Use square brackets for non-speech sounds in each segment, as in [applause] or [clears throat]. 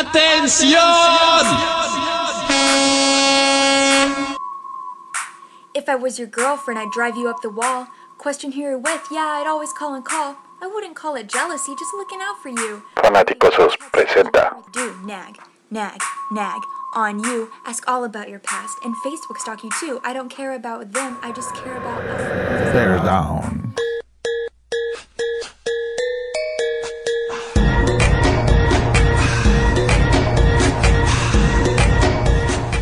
¡Atención! If I was your girlfriend, I'd drive you up the wall. Question who you're with, yeah, I'd always call and call. I wouldn't call it jealousy, just looking out for you. Fanáticosos presenta Do nag, nag, nag on you. Ask all about your past and Facebook stalk you too. I don't care about them, I just care about us. Bear down.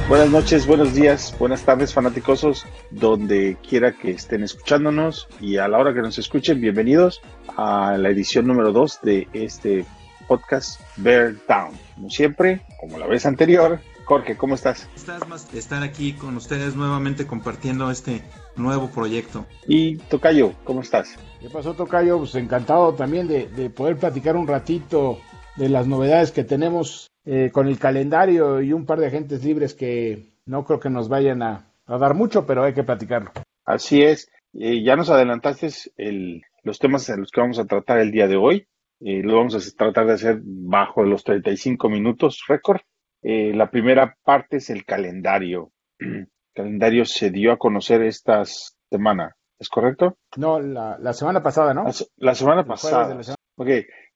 Buenas noches, buenos días, buenas tardes, fanáticosos, donde quiera que estén escuchándonos y a la hora que nos escuchen, bienvenidos a la edición número 2 de este podcast Bear Down. Como siempre, como la vez anterior, Jorge, ¿cómo estás? Estás más de estar aquí con ustedes nuevamente compartiendo este nuevo proyecto. Y Tocayo, ¿cómo estás? ¿Qué pasó, Tocayo? Pues encantado también de, de poder platicar un ratito de las novedades que tenemos eh, con el calendario y un par de agentes libres que no creo que nos vayan a, a dar mucho, pero hay que platicarlo. Así es, eh, ya nos adelantaste el, los temas en los que vamos a tratar el día de hoy. Eh, lo vamos a tratar de hacer bajo los 35 minutos récord. La primera parte es el calendario. El [clears throat] calendario se dio a conocer esta semana, ¿es correcto? No, la, la semana pasada, ¿no? La, se- la semana pasada. de la semana- Ok,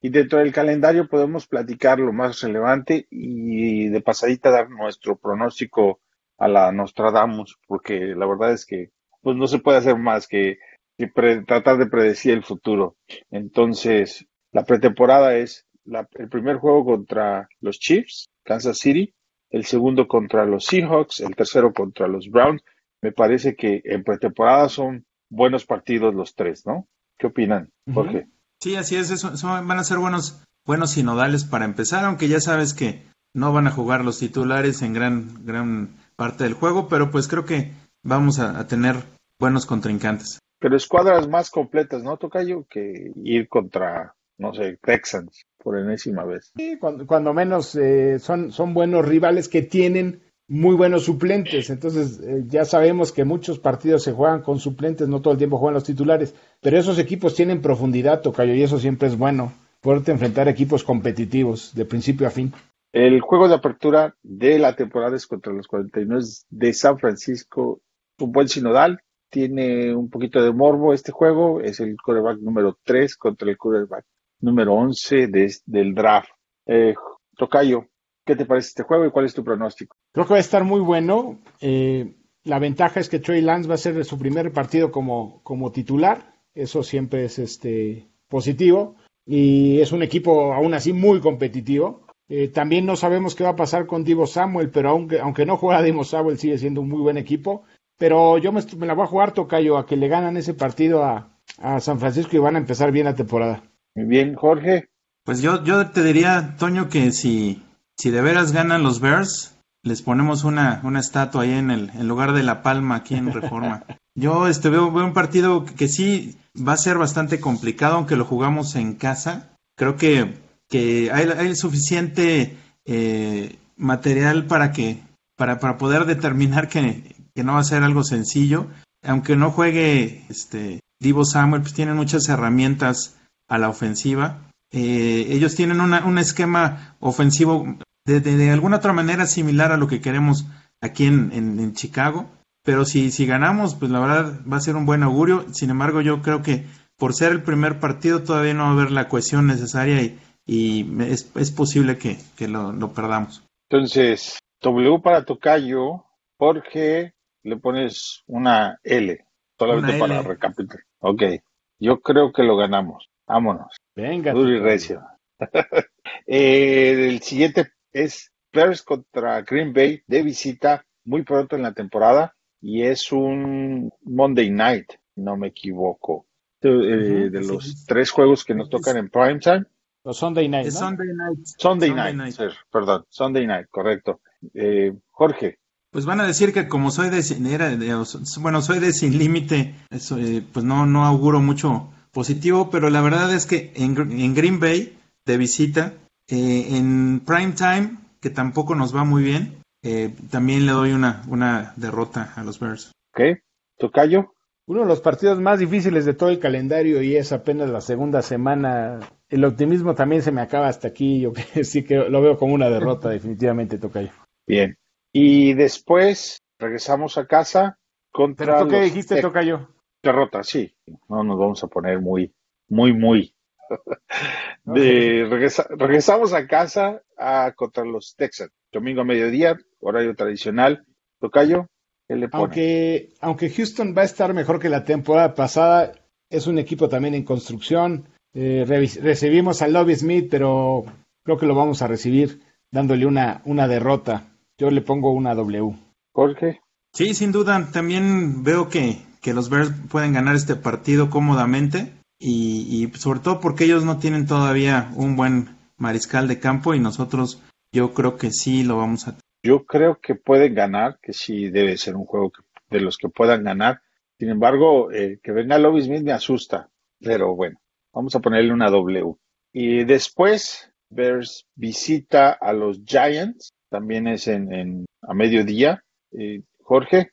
y dentro del calendario podemos platicar lo más relevante y de pasadita dar nuestro pronóstico a la Nostradamus, porque la verdad es que pues no se puede hacer más que, que pre- tratar de predecir el futuro. Entonces, la pretemporada es la- el primer juego contra los Chiefs, Kansas City, el segundo contra los Seahawks, el tercero contra los Browns. Me parece que en pretemporada son buenos partidos los tres, ¿no? ¿Qué opinan. Jorge? Sí, así es, eso, eso van a ser buenos, buenos sinodales para empezar, aunque ya sabes que no van a jugar los titulares en gran, gran parte del juego, pero pues creo que vamos a, a tener buenos contrincantes. Pero escuadras más completas, ¿no, Tocayo? Que ir contra, no sé, Texans por enésima vez. Sí, cuando, cuando menos eh, son, son buenos rivales que tienen muy buenos suplentes. Entonces, eh, ya sabemos que muchos partidos se juegan con suplentes, no todo el tiempo juegan los titulares. Pero esos equipos tienen profundidad, Tocayo, y eso siempre es bueno. Poderte enfrentar equipos competitivos de principio a fin. El juego de apertura de la temporada es contra los 49 de San Francisco. Un buen sinodal. Tiene un poquito de morbo este juego. Es el quarterback número 3 contra el quarterback número 11 de- del draft. Eh, Tocayo, ¿qué te parece este juego y cuál es tu pronóstico? Creo que va a estar muy bueno. Eh, la ventaja es que Trey Lance va a ser su primer partido como, como titular. Eso siempre es este, positivo. Y es un equipo aún así muy competitivo. Eh, también no sabemos qué va a pasar con Divo Samuel, pero aunque, aunque no juega Divo Samuel, sigue siendo un muy buen equipo. Pero yo me, la voy a jugar, Tocayo, a que le ganan ese partido a, a San Francisco y van a empezar bien la temporada. Muy bien, Jorge. Pues yo, yo te diría, Toño, que si, si de veras ganan los Bears, les ponemos una, una estatua ahí en el en lugar de la palma aquí en Reforma. [laughs] Yo este veo, veo un partido que, que sí va a ser bastante complicado, aunque lo jugamos en casa. Creo que, que hay, hay suficiente eh, material para que para, para poder determinar que, que no va a ser algo sencillo. Aunque no juegue este Divo Samuel, pues tienen muchas herramientas a la ofensiva. Eh, ellos tienen una- un esquema ofensivo de, de- de alguna otra manera similar a lo que queremos aquí en, en- en Chicago. Pero si, si ganamos, pues la verdad va a ser un buen augurio. Sin embargo, yo creo que por ser el primer partido todavía no va a haber la cohesión necesaria y, y es, es posible que, que lo, lo perdamos. Entonces, W para Tocayo, Jorge, le pones una L, solamente Una para recapitular. Ok, yo creo que lo ganamos. Vámonos, Venga. duro y recio. [laughs] Eh, el siguiente es Bears contra Green Bay de visita muy pronto en la temporada y es un Monday night, no me equivoco. Eh, Ujú, de sí. los tres juegos que nos tocan en prime time. Los Sunday Night, ¿no? Sunday night. Sunday, Sunday night, night. sir, perdón, Sunday night, correcto. Eh, Jorge, Pues van a decir que como soy de sin, era de- bueno, soy de sin límite, eso, eh, pues no, no auguro mucho positivo, pero la verdad es que en, Gr- en Green Bay, de visita, eh, en prime time, que tampoco nos va muy bien, eh, también le doy una, una derrota a los Bears. ¿ok? Tocayo, uno de los partidos más difíciles de todo el calendario y es apenas la segunda semana. El optimismo también se me acaba hasta aquí. Yo [laughs] que sí que lo veo como una derrota, [laughs] definitivamente, Tocayo. Bien. Y después regresamos a casa contra. ¿Pero tú qué dijiste, Tex- Tocayo? Derrota, sí. No nos vamos a poner muy, muy, muy. [laughs] De, regresa- regresamos a casa a, contra los Texans. Domingo a mediodía, horario tradicional. Tocayo, ¿qué le pone? Aunque, aunque Houston va a estar mejor que la temporada pasada, es un equipo también en construcción. Eh, recibimos a Lobby Smith, pero creo que lo vamos a recibir dándole una, una derrota. Yo le pongo una W. Jorge, Sí, sin duda. También veo que, que los Bears pueden ganar este partido cómodamente y, sobre todo porque ellos no tienen todavía un buen mariscal de campo y nosotros yo creo que sí lo vamos a yo creo que pueden ganar, que sí debe ser un juego que- de los que puedan ganar. Sin embargo, eh, que venga Lobby Smith me asusta. Pero bueno, vamos a ponerle una W. Y después, Bears visita a los Giants. También es en, en- a mediodía. Eh, Jorge,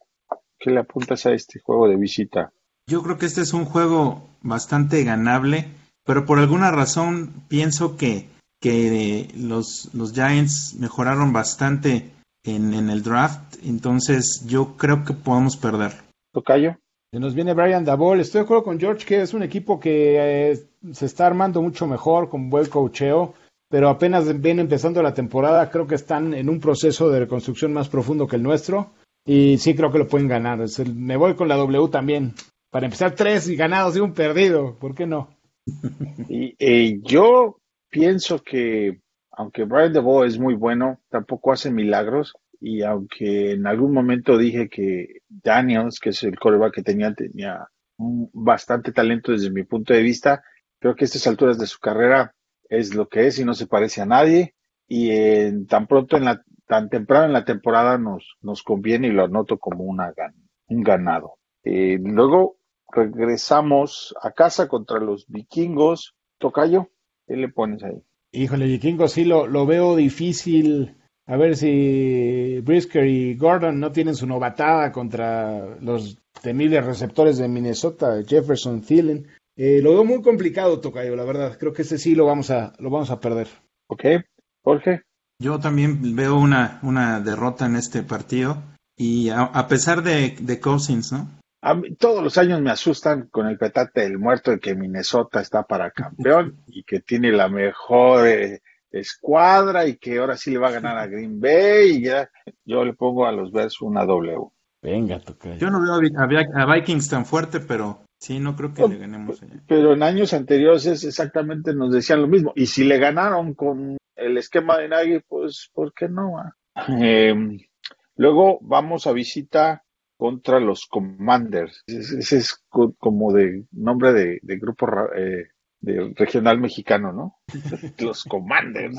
¿qué le apuntas a este juego de visita? Yo creo que este es un juego bastante ganable, pero por alguna razón pienso que, que los, los Giants mejoraron bastante en, en el draft, entonces yo creo que podemos perder. Tocayo, Se nos viene Brian Dabol. Estoy de acuerdo con George que es un equipo que eh, se está armando mucho mejor, con buen cocheo, pero apenas viene empezando la temporada. Creo que están en un proceso de reconstrucción más profundo que el nuestro. Y sí creo que lo pueden ganar. Me voy con la W también. Para empezar, tres y ganados y un perdido. ¿Por qué no? [laughs] Y eh, yo pienso que, aunque Brian DeVoe es muy bueno, tampoco hace milagros. Y aunque en algún momento dije que Daniels, que es el coreback que tenía, tenía un- bastante talento desde mi punto de vista, creo que a estas alturas de su carrera es lo que es y no se parece a nadie. Y en- tan pronto en la, tan temprano en la temporada nos, nos conviene y lo anoto como una gan- un ganado. Eh, luego regresamos a casa contra los vikingos. Tocayo, ¿qué le pones ahí? Híjole, Vikingo, sí lo, lo veo difícil. A ver si Brisker y Gordon no tienen su novatada contra los temibles receptores de Minnesota, Jefferson, Thielen. Eh, lo veo muy complicado, Tocayo, la verdad. Creo que ese sí lo vamos a, lo vamos a perder. ¿Ok? Jorge, Yo también veo una, una derrota en este partido y a, a pesar de, de Cousins, ¿no? a mí todos los años me asustan con el petate del muerto de que Minnesota está para campeón [laughs] y que tiene la mejor eh, escuadra y que ahora sí le va a ganar a Green Bay y ya yo le pongo a los Bears una W. Venga, Tocayo. Yo no veo a, a Vikings tan fuerte, pero sí, no creo que le ganemos allá. Pero en años anteriores es exactamente nos decían lo mismo. Y si le ganaron con el esquema de Nagy, pues, ¿por qué no? [laughs] Eh, luego vamos a visita contra los Commanders. Ese es co- como de nombre de, de grupo eh, de regional mexicano, ¿no? [laughs] los Commanders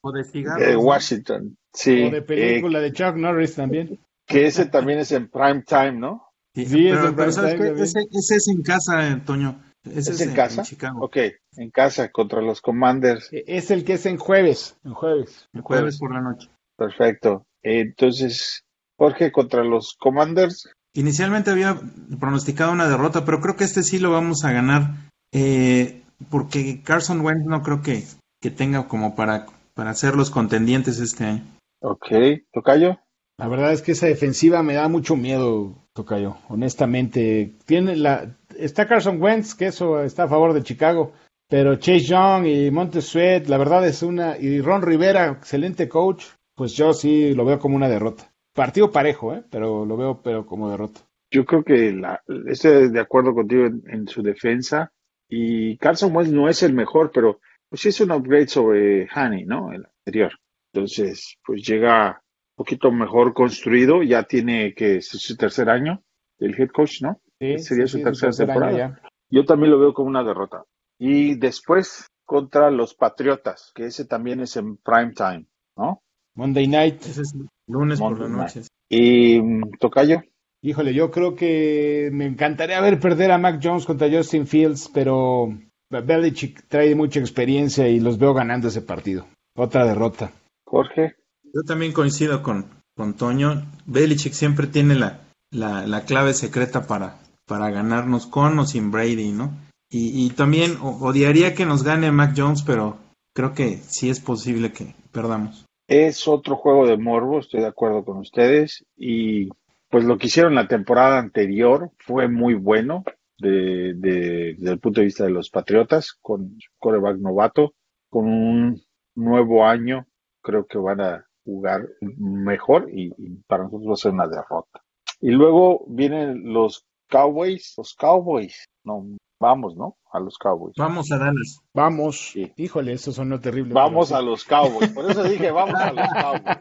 O de de cigarros. ¿no? Washington. Sí, O de eh, película de Chuck Norris también. que ese también es en prime time, ¿no? Sí, Sí, es pero, en pero prime ¿sabes time qué? también. Ese, ese es en casa, Antonio. Ese ¿Es en casa? Chicago. Ok, en casa contra los Commanders. E- Es el que es en jueves. En jueves. El jueves por la noche. Perfecto. Entonces, Jorge contra los Commanders. Inicialmente había pronosticado una derrota, pero creo que este sí lo vamos a ganar. eh, porque Carson Wentz no creo que, que tenga como para, para ser los contendientes este año. Ok, Tocayo. La verdad es que esa defensiva me da mucho miedo, Tocayo. Honestamente, tiene la está Carson Wentz, que eso está a favor de Chicago, pero Chase Young y Montez Sweat, la verdad es una y Ron Rivera, excelente coach, pues yo sí lo veo como una derrota. Partido parejo, ¿eh? pero lo veo pero como derrota. Yo creo que la, estoy de acuerdo contigo en, su defensa. Y Carson Wentz no es el mejor, pero pues sí es un upgrade sobre Haney, ¿no? El anterior. Entonces, pues llega poquito mejor construido. Ya tiene que es su tercer año del head coach, ¿no? Sí, Sería sí, su sí, tercera tercer año temporada. ya. Yo también lo veo como una derrota. Y después contra los Patriotas, que ese también es en prime time, ¿no? Monday night. Ese es lunes por la Monday noche. Y mm, Tocayo. Híjole, yo creo que me encantaría ver perder a Mac Jones contra Justin Fields, pero Belichick trae mucha experiencia y los veo ganando ese partido. Otra derrota. Jorge. Yo también coincido con, con Toño. Belichick siempre tiene la, la, la clave secreta para, para ganarnos con o sin Brady, ¿no? Y, y también odiaría que nos gane Mac Jones, pero creo que sí es posible que perdamos. Es otro juego de morbo, estoy de acuerdo con ustedes. Y pues lo que hicieron la temporada anterior fue muy bueno de, de, desde el punto de vista de los Patriotas, con coreback novato, con un nuevo año, creo que van a jugar mejor y, y para nosotros va a ser una derrota. Y luego vienen los Cowboys, los Cowboys, no, vamos, ¿no? A los Cowboys. Vamos a Dallas. Vamos. Sí. Híjole, eso sonó terrible. Vamos pero a los Cowboys, por eso dije vamos a los Cowboys.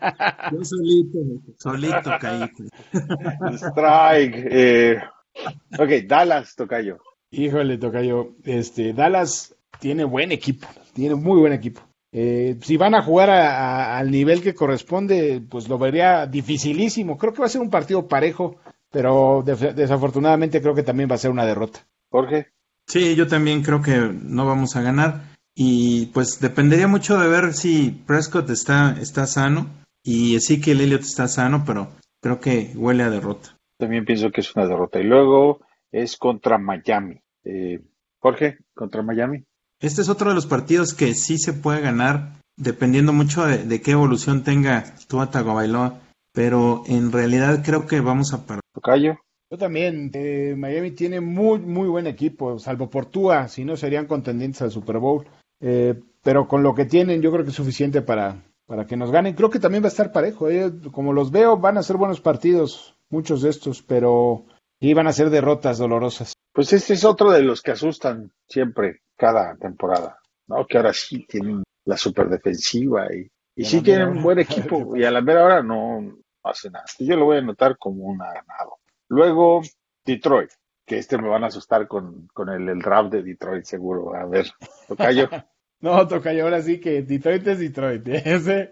Yo solito, solito caí. Strike. Eh, ok, Dallas, Tocayo. Híjole, Tocayo. Este, Dallas tiene buen equipo, tiene muy buen equipo. Eh, si van a jugar a- a- al nivel que corresponde, pues lo vería dificilísimo. Creo que va a ser un partido parejo, pero desafortunadamente creo que también va a ser una derrota. Jorge. Sí, yo también creo que no vamos a ganar. Y pues dependería mucho de ver si Prescott está, está sano y sí que el Elliott está sano, pero creo que huele a derrota. También pienso que es una derrota. Y luego es contra Miami. Eh, Jorge, contra Miami. Este es otro de los partidos que sí se puede ganar, dependiendo mucho de, de qué evolución tenga Tua Tagovailoa, pero en realidad creo que vamos a perder. Tocayo. Yo también, eh, Miami tiene muy, muy buen equipo, salvo por Tua, si no serían contendientes al Super Bowl. Eh, pero con lo que tienen, yo creo que es suficiente para, para que nos ganen. Creo que también va a estar parejo. eh. Como los veo, van a ser buenos partidos, muchos de estos, pero van a ser derrotas dolorosas. Pues este es otro de los que asustan siempre cada temporada, ¿no? Que ahora sí tienen la super defensiva y, y sí tienen un buen equipo [laughs] y a la mera hora no, no hace nada. Yo lo voy a anotar como un ganado. Luego, Detroit, que este me van a asustar con, con el, el draft de Detroit seguro. A ver, Tocayo. [laughs] No, Tocayo, ahora sí que Detroit es Detroit. [laughs] Ese,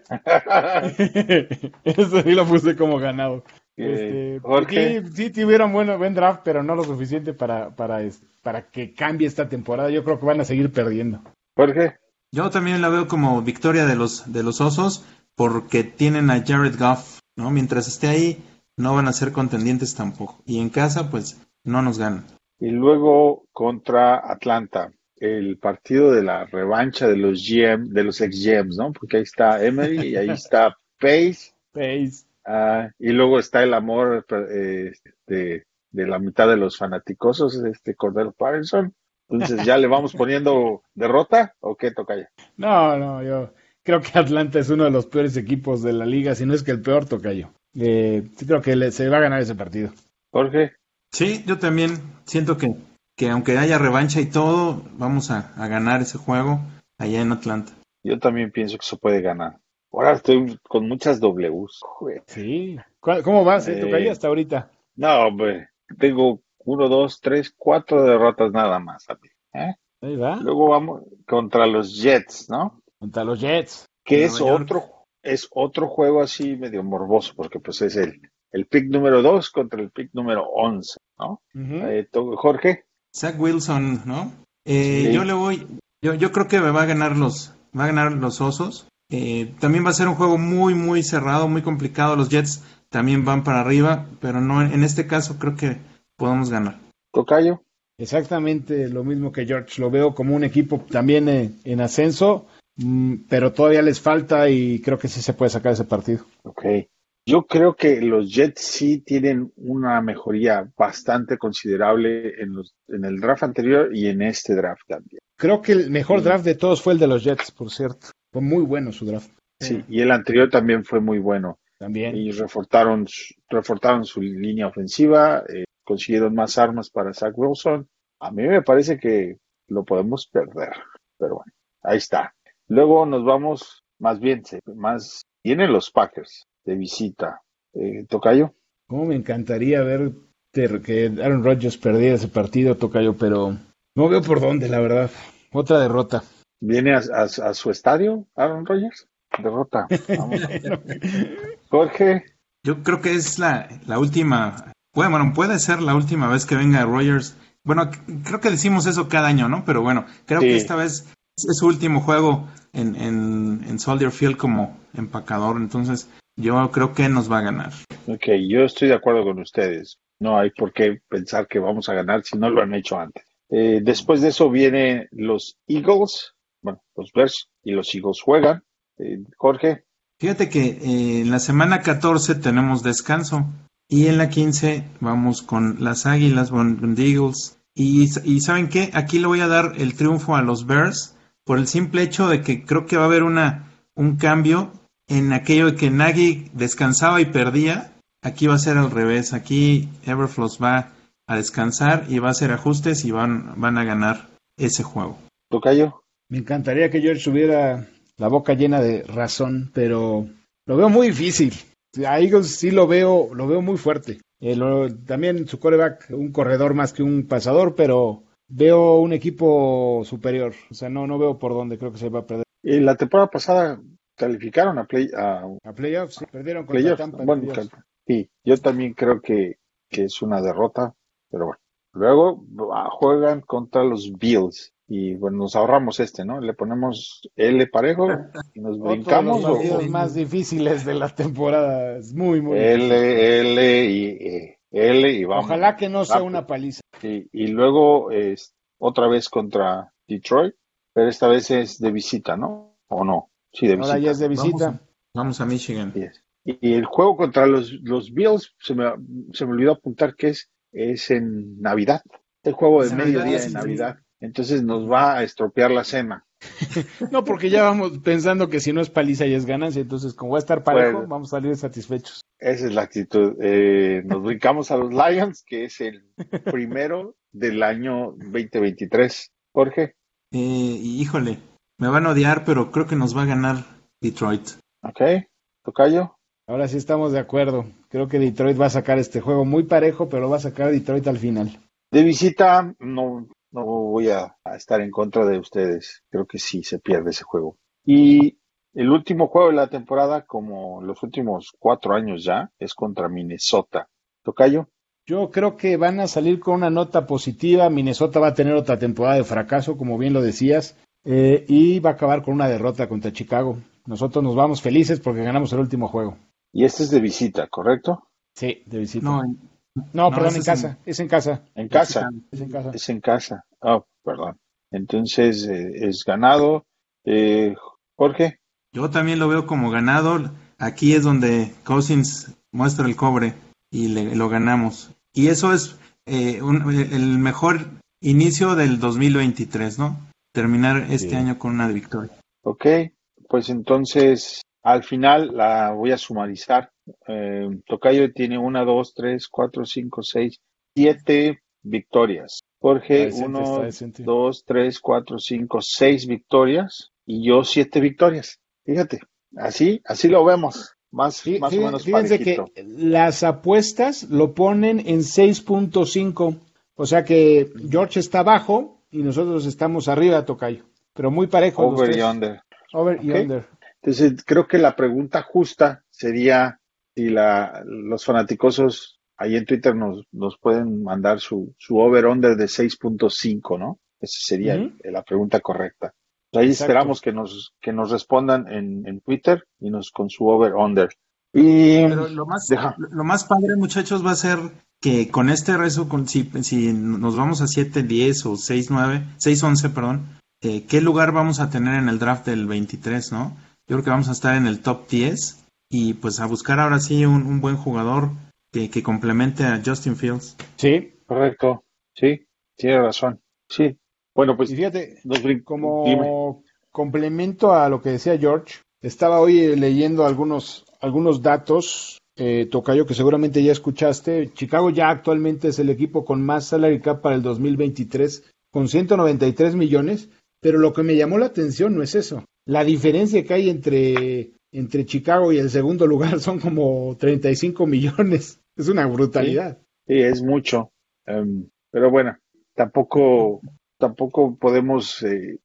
ese sí lo puse como ganado. Este, Jorge. Sí, sí tuvieron buen, buen draft, pero no lo suficiente para, para, para que cambie esta temporada. Yo creo que van a seguir perdiendo. Jorge. Yo también la veo como victoria de los, de los Osos porque tienen a Jared Goff, ¿no? Mientras esté ahí, no van a ser contendientes tampoco. Y en casa, pues, no nos ganan. Y luego contra Atlanta, el partido de la revancha de los GM, de los ex GMs, ¿no? Porque ahí está Emery y ahí está Pace. Pace. Ah, y luego está el amor eh, de, de la mitad de los fanaticosos, este Cordero Patterson. Entonces, ¿ya le vamos poniendo derrota o qué toca ya? No, no, yo creo que Atlanta es uno de los peores equipos de la liga, si no es que el peor Tocayo. Eh, sí creo que le- se va a ganar ese partido. Jorge, Sí, yo también siento que, que aunque haya revancha y todo, vamos a, a ganar ese juego allá en Atlanta. yo también pienso que se puede ganar. Ahora estoy con muchas Ws. Joder. Sí. ¿Cuál- ¿Cómo vas, eh, Eh, Tocayo, hasta ahorita? No, hombre, tengo uno, dos, tres, cuatro derrotas nada más. ¿eh? Ahí va. Luego vamos contra los Jets, ¿no? Contra los Jets. Que Nueva es York. otro, es otro juego así medio morboso, porque pues es el, el pick número dos contra el pick número once, ¿no? Ujú. Eh, Jorge, Zach Wilson, ¿no? Eh, Sí. Yo le voy, yo, yo creo que me va a ganar los, va a ganar los Osos. Eh, también va a ser un juego muy, muy cerrado, muy complicado. Los Jets también van para arriba, pero no, en este caso creo que podemos ganar. Tocayo, Exactamente lo mismo que George. Lo veo como un equipo también eh, en ascenso, mm, pero todavía les falta y creo que sí se puede sacar ese partido. ok. Yo creo que los Jets sí tienen una mejoría bastante considerable en, los, en el draft anterior y en este draft también. Creo que el mejor Sí. draft de todos fue el de los Jets, por cierto. Fue muy bueno su draft. Sí, y el anterior también fue muy bueno. También. y reforzaron, su- reforzaron su línea ofensiva, eh, consiguieron más armas para Zach Wilson. A mí me parece que lo podemos perder, pero bueno, ahí está. Luego nos vamos, más bien, se- más, vienen los Packers de visita. Eh, Tocayo, Cómo me encantaría ver que Aaron Rodgers perdiera ese partido, Tocayo, pero no veo por dónde, la verdad. Otra derrota. ¿Viene a, a- a su estadio Aaron Rodgers? Derrota. Vamos. Jorge, Yo creo que es la, la última, bueno, bueno, puede ser la última vez que venga Rogers. Bueno, creo que decimos eso cada año, ¿no? Pero bueno, creo Sí. que esta vez es su último juego en, en, en Soldier Field como empacador, entonces yo creo que nos va a ganar. ok, yo estoy de acuerdo con ustedes. No hay por qué pensar que vamos a ganar si no lo han hecho antes. Eh, después de eso vienen los Eagles, bueno, los Bears y los Eagles juegan. Eh, Jorge, Fíjate que eh, en la semana 14 tenemos descanso y en la 15 vamos con las Águilas, con con Eagles. Y, y ¿saben qué? Aquí le voy a dar el triunfo a los Bears por el simple hecho de que creo que va a haber una, un cambio en aquello de que Nagy descansaba y perdía. Aquí va a ser al revés. Aquí Everfloss va a descansar y va a hacer ajustes y van, van a ganar ese juego. Tocayo. Me encantaría que George tuviera la boca llena de razón, pero lo veo muy difícil. A Eagles sí lo veo, lo veo muy fuerte. Eh, lo- también su coreback, un corredor más que un pasador, pero veo un equipo superior. O sea, no, no veo por dónde creo que se va a perder. Eh, la temporada pasada calificaron a, play, a A playoffs, sí, perdieron contra playoffs. Tampa. en Bueno, playoffs. sí, yo también creo que, que es una derrota, pero bueno. Luego ah, juegan contra los Bills y bueno, nos ahorramos este, ¿no? Le ponemos L parejo y nos [laughs] Otro de brincamos. los o- partidos más difíciles de la temporada. Es muy, muy L, difícil. L y eh, L y vamos. Ojalá que no sea rápido. una paliza. Y, y luego es otra vez contra Detroit, pero esta vez es de visita, ¿no? ¿O no? Sí, de visita. Ahora ya es de Vamos visita. a, vamos a Michigan. Y, y el juego contra los, los Bills, se me, se me olvidó apuntar que es, es en Navidad. El juego de mediodía sí. Navidad. Entonces nos va a estropear la cena. [laughs] No, porque ya vamos pensando que si no es paliza y es ganancia, entonces como va a estar parejo, Bueno. vamos a salir satisfechos. Esa es la actitud. Eh, nos brincamos a los Lions, que es el [laughs] primero del año 2023. Jorge, Eh, híjole, me van a odiar, pero creo que nos va a ganar Detroit. ¿ok? Tocayo. Ahora sí estamos de acuerdo. Creo que Detroit va a sacar este juego muy parejo, pero va a sacar Detroit al final. De visita, no, no voy a, a estar en contra de ustedes. Creo que sí se pierde ese juego. Y el último juego de la temporada, como los últimos cuatro años ya, es contra Minnesota. Tocayo, Yo creo que van a salir con una nota positiva. Minnesota va a tener otra temporada de fracaso, como bien lo decías, eh, y va a acabar con una derrota contra Chicago. Nosotros nos vamos felices porque ganamos el último juego. y este es de visita, ¿correcto? Sí, de visita. No, No, no, perdón, en casa. en- Es en casa. En casa, Es en casa. es en casa. Oh, perdón. Entonces eh, es ganado. Eh, Jorge, yo también lo veo como ganado. Aquí es donde Cousins muestra el cobre y le- lo ganamos. Y eso es eh, un- el mejor inicio del 2023, ¿no? Terminar este año con una victoria. ok, pues entonces al final la voy a sumarizar. Eh, Tocayo tiene una, dos, tres, cuatro, cinco, seis, siete victorias. Jorge, decente, uno, dos, tres, cuatro, cinco, seis victorias y yo siete victorias. Fíjate, así, así lo vemos. Más, Fí- más o menos Fíjense parejito. que las apuestas lo ponen en 6.5. O sea que George está abajo y nosotros estamos arriba, Tocayo. Pero muy parejo. Over y under. Over y under. Entonces, creo que la pregunta justa sería si la, los fanaticosos ahí en Twitter nos, nos pueden mandar su, su over-under de 6.5, ¿no? Esa sería la pregunta correcta. Ahí Exacto. esperamos que nos, que nos respondan en, en Twitter y nos con su over-under. Y Pero lo más, Deja. lo más padre, muchachos, va a ser que con este rezo, con, si, si nos vamos a 7, 10 o 6, 9, 6, 11, perdón, eh, ¿qué lugar vamos a tener en el draft del 23, no? Yo creo que vamos a estar en el top 10 y pues a buscar ahora sí un, un buen jugador que, que complemente a Justin Fields. Sí. correcto, sí, tiene razón. Sí, bueno, pues Y fíjate, como dime. complemento a lo que decía George, estaba hoy eh, leyendo algunos, algunos datos, eh, Tocayo, que seguramente ya escuchaste. Chicago ya actualmente es el equipo con más salary cap para el 2023, con 193 millones, pero lo que me llamó la atención no es eso. La diferencia que hay entre, entre Chicago y el segundo lugar son como 35 millones. Es una brutalidad. Sí, es mucho. Em, pero bueno, tampoco, tampoco podemos eh,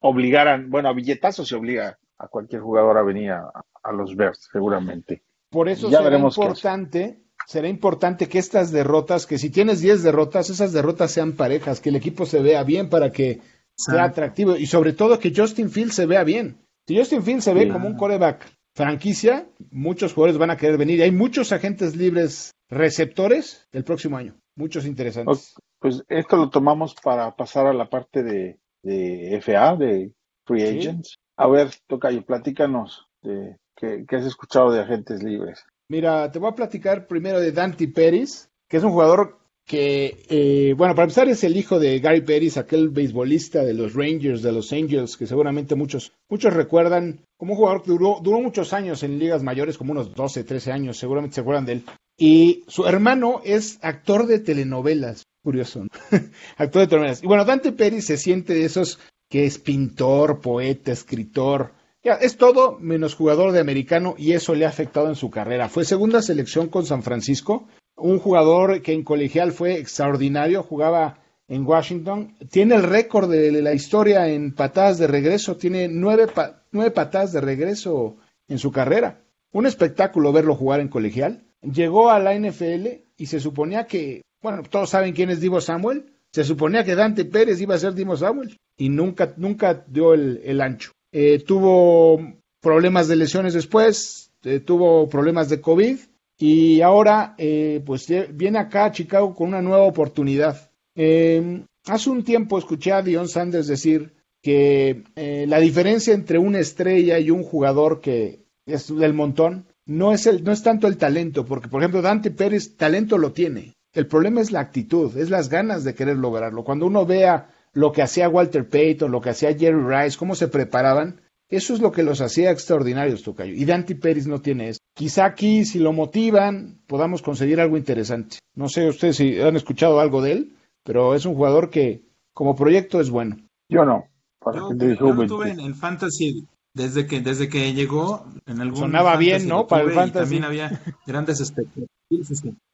obligar a, bueno, a billetazos se obliga a cualquier jugador a venir a, a los Bears, seguramente. Por eso Ya será veremos importante, será importante que estas derrotas, que si tienes 10 derrotas, esas derrotas sean parejas, que el equipo se vea bien para que sea atractivo y sobre todo que Justin Fields se vea bien. Si Justin Fields se ve Sí. como un coreback franquicia, muchos jugadores van a querer venir. Hay muchos agentes libres receptores el próximo año. Muchos interesantes. Pues esto lo tomamos para pasar a la parte de, de FA, de Free Sí. Agents. A ver, Tocayo, platícanos de qué, qué has escuchado de agentes libres. Mira, te voy a platicar primero de Dante Pérez, que es un jugador que, eh, bueno, para empezar es el hijo de Gary Pérez, aquel beisbolista de los Rangers, de los Angels, que seguramente muchos, muchos recuerdan como un jugador que duró, duró muchos años en ligas mayores, como unos 12, 13 años, seguramente se acuerdan de él. Y su hermano es actor de telenovelas, curioso, ¿no? [laughs] actor de telenovelas. Y bueno, Dante Pérez se siente de esos que es pintor, poeta, escritor, ya, es todo menos jugador de americano y eso le ha afectado en su carrera. Fue segunda selección con San Francisco, un jugador que en colegial fue extraordinario, jugaba en Washington, tiene el récord de la historia en patadas de regreso, tiene nueve, nueve patadas de regreso en su carrera. Un espectáculo verlo jugar en colegial. Llegó a la NFL y se suponía que, bueno, todos saben quién es Divo Samuel, se suponía que Dante Pérez iba a ser Divo Samuel y nunca, nunca dio el, el ancho. Eh, tuvo problemas de lesiones después, eh, tuvo problemas de COVID y ahora eh, pues ye- viene acá a Chicago con una nueva oportunidad. Eh, hace un tiempo escuché a Dion Sanders decir que eh, la diferencia entre una estrella y un jugador que es del montón no es, el, no es tanto el talento, porque por ejemplo Dante Pérez talento lo tiene. El problema es la actitud, es las ganas de querer lograrlo. Cuando uno vea lo que hacía Walter Payton, lo que hacía Jerry Rice, cómo se preparaban, eso es lo que los hacía extraordinarios, Tocayo. Y Dante Pérez no tiene eso. Quizá aquí, si lo motivan, podamos conseguir algo interesante. No sé ustedes si han escuchado algo de él, pero es un jugador que como proyecto es bueno. Yo no, para Yo, que te yo lo juventud. tuve en, en Fantasy desde que desde que llegó en algún Sonaba bien, ¿no? Para el fantasy. también había grandes expectativas.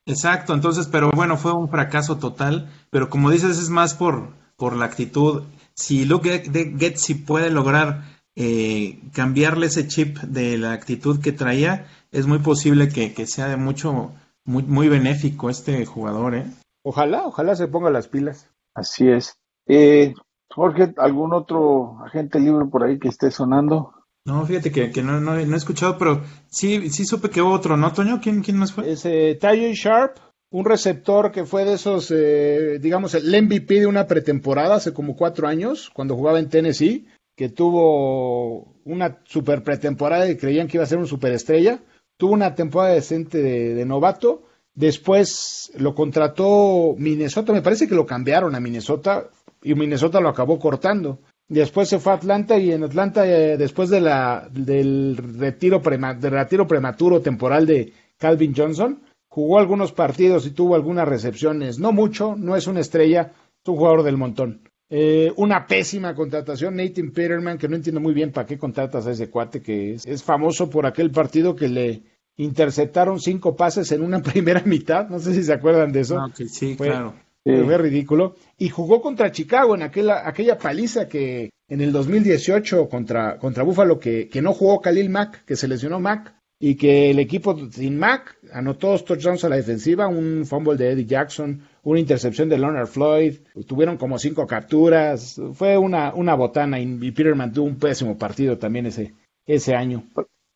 Exacto, entonces, pero bueno, fue un fracaso total, pero como dices es más por por la actitud. Si Luke Getzi puede lograr eh, cambiarle ese chip de la actitud que traía, es muy posible que, que sea de mucho muy muy benéfico este jugador, ¿eh? Ojalá, ojalá se ponga las pilas. Así es. Eh, Jorge, ¿algún otro agente libre por ahí que esté sonando? No, fíjate que, que no, no, no he escuchado, pero sí, sí supe que hubo otro, ¿no, Toño? ¿Quién, quién más fue? Es eh, Sharp, un receptor que fue de esos, eh, digamos, el MVP de una pretemporada hace como cuatro años, cuando jugaba en Tennessee, que tuvo una super pretemporada y creían que iba a ser un superestrella. Tuvo una temporada decente de, de novato. Después lo contrató Minnesota, me parece que lo cambiaron a Minnesota y Minnesota lo acabó cortando. Después se fue a Atlanta y en Atlanta, eh, después de la, del retiro, prema- del retiro prematuro temporal de Calvin Johnson, jugó algunos partidos y tuvo algunas recepciones. No mucho, no es una estrella, es un jugador del montón. Eh, una pésima contratación, Nathan Peterman, que no entiendo muy bien para qué contratas a ese cuate, que es, es famoso por aquel partido que le interceptaron cinco pases en una [laughs] primera mitad. No sé si se acuerdan de eso. Ah, ok, sí, Fue- claro. Sí. Fue ridículo. Y jugó contra Chicago en aquella, aquella paliza que en el 2018 contra, contra Buffalo que, que no jugó Khalil Mack, que se lesionó Mack, y que el equipo sin Mack anotó dos touchdowns a la defensiva, un fumble de Eddie Jackson, una intercepción de Leonard Floyd, tuvieron como cinco capturas, fue una, una botana y, y Peterman tuvo un pésimo partido también ese, ese año.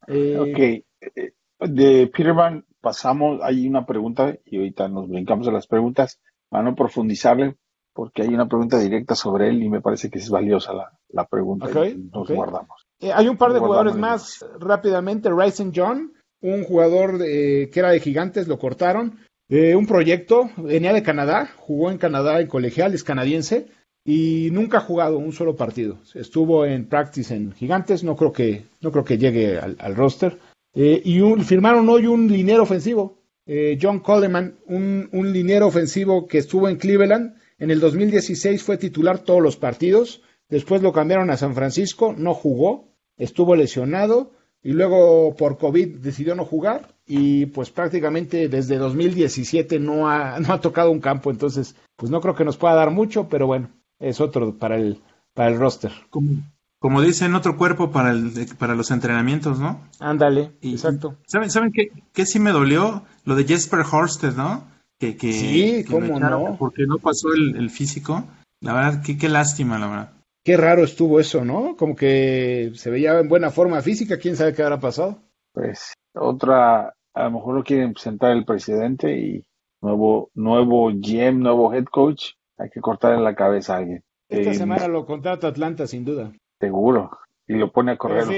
Eh, Ok. eh, De Peterman pasamos, hay una pregunta y ahorita nos brincamos a las preguntas para no profundizarle porque hay una pregunta directa sobre él y me parece que es valiosa la, la pregunta Ok, y nos ok. guardamos. Eh, hay un par de jugadores más rápidamente. Ryzen John, un jugador de- que era de Gigantes, lo cortaron. Eh, un proyecto, venía de Canadá, jugó en Canadá en colegial, es canadiense y nunca ha jugado un solo partido. Estuvo en practice en Gigantes, no creo que, no creo que llegue al, al roster. Eh, y un- firmaron hoy un liniero ofensivo, eh, John Coleman, un, un liniero ofensivo que estuvo en Cleveland. En el 2016 fue titular todos los partidos. Después lo cambiaron a San Francisco, no jugó, estuvo lesionado y luego por COVID decidió no jugar y pues prácticamente desde 2017 no ha, [laughs] no ha tocado un campo, entonces pues no creo que nos pueda dar mucho, pero bueno, es otro para el, para el roster. Como, como dicen, otro cuerpo para, el, para los entrenamientos, ¿no? Ándale, exacto. ¿Saben, ¿saben qué, qué sí me dolió? Lo de Jesper Horsted, ¿no? Que, que, Sí, que cómo no. Porque no pasó el, el físico. La verdad, qué, qué lástima, la verdad. Qué raro estuvo eso, ¿no? Como que se veía en buena forma física, quién sabe qué habrá pasado. Pues otra a lo mejor lo quieren presentar el presidente y nuevo, nuevo GM, nuevo head coach, hay que cortarle la cabeza a alguien. Esta Eh, semana lo contrata Atlanta, sin duda. Seguro. Y lo pone a correr. Sí,